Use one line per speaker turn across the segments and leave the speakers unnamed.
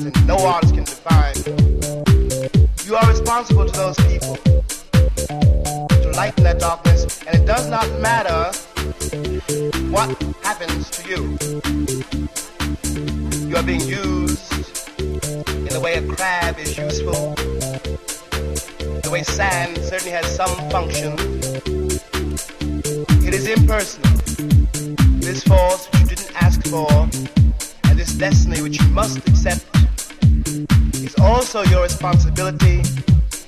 define and no artist can define. You are responsible to those people to lighten that darkness, and it does not matter what happens to you. You are being used in the way a crab is useful, the way sand certainly has some function. It is impersonal. responsibility.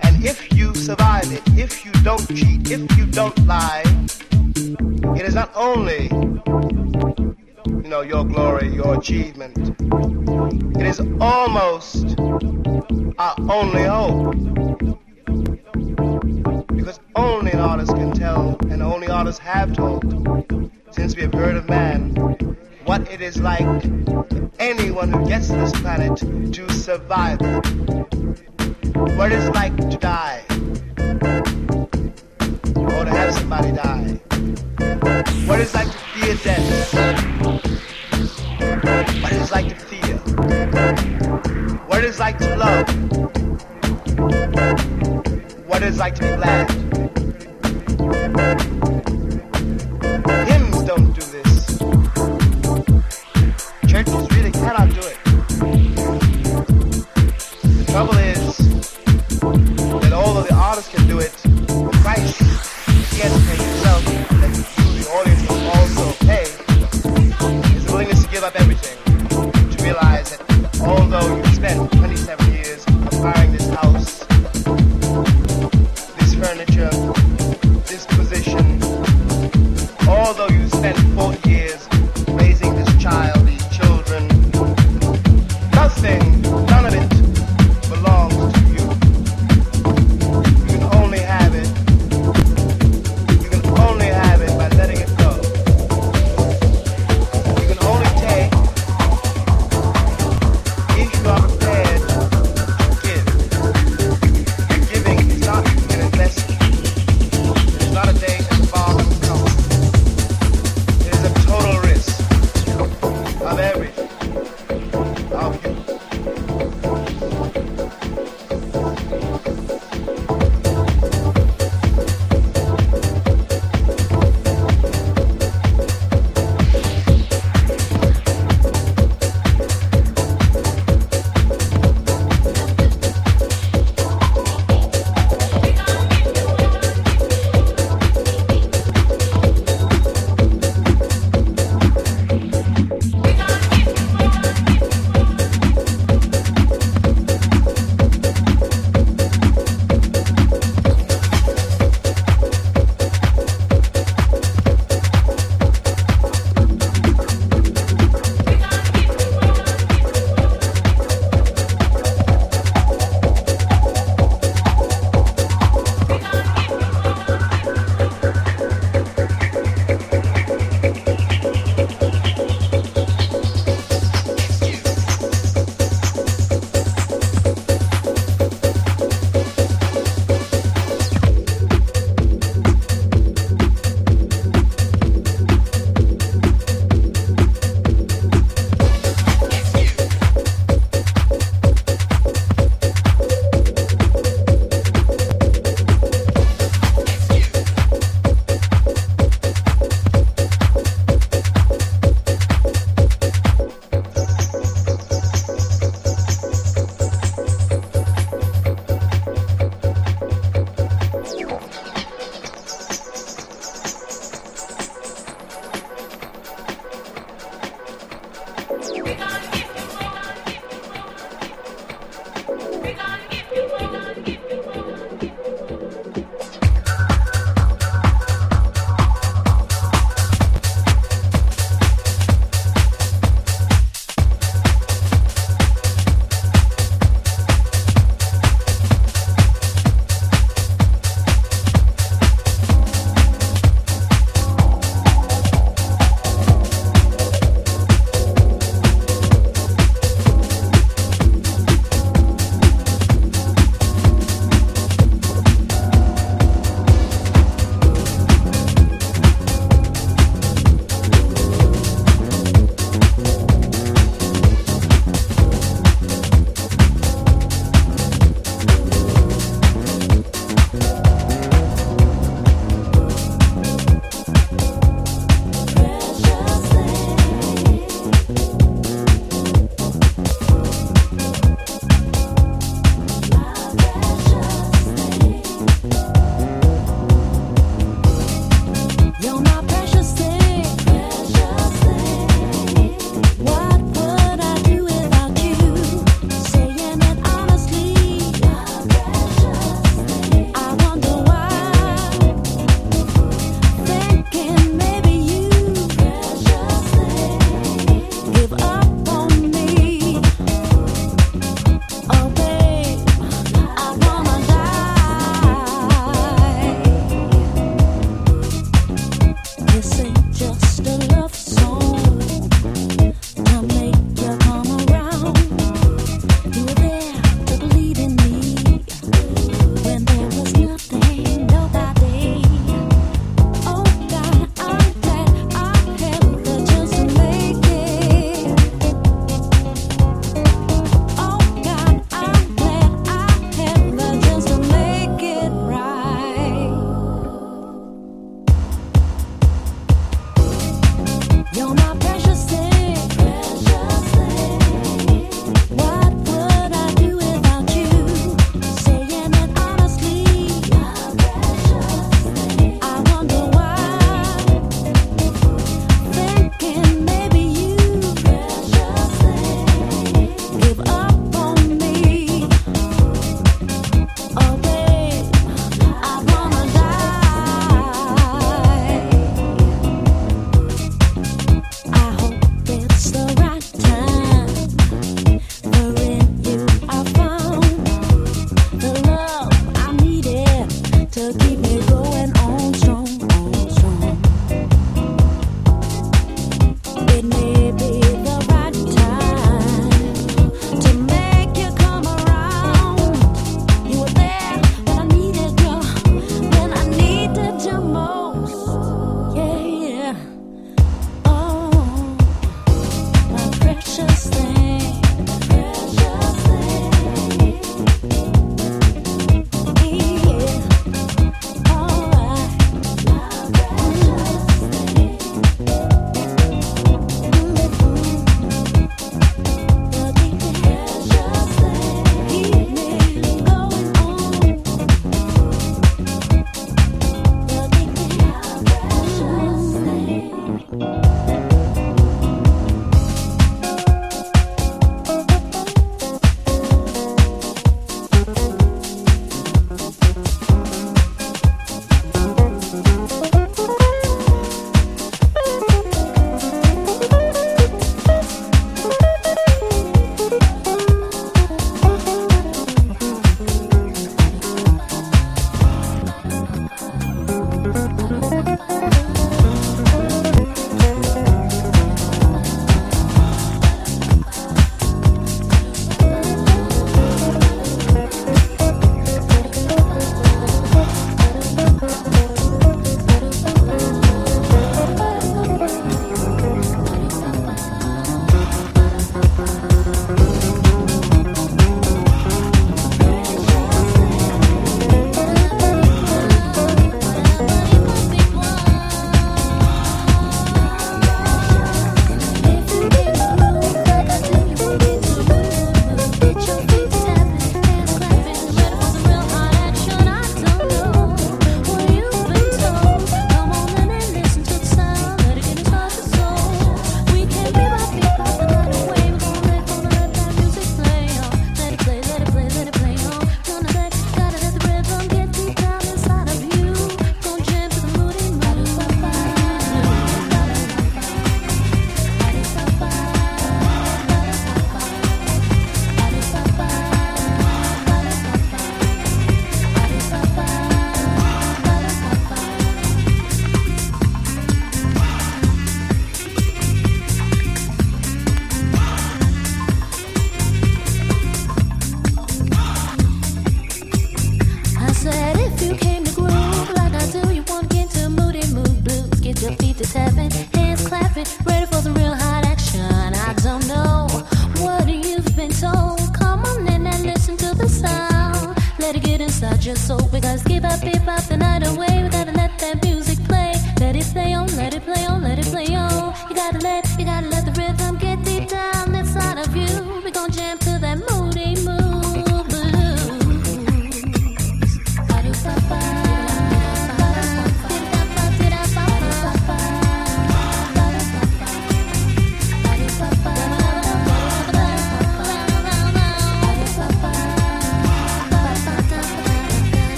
And if you survive it, if you don't cheat, if you don't lie, it is not only, you know, your glory, your achievement,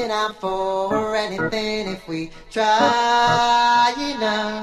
reaching out for anything if we try enough.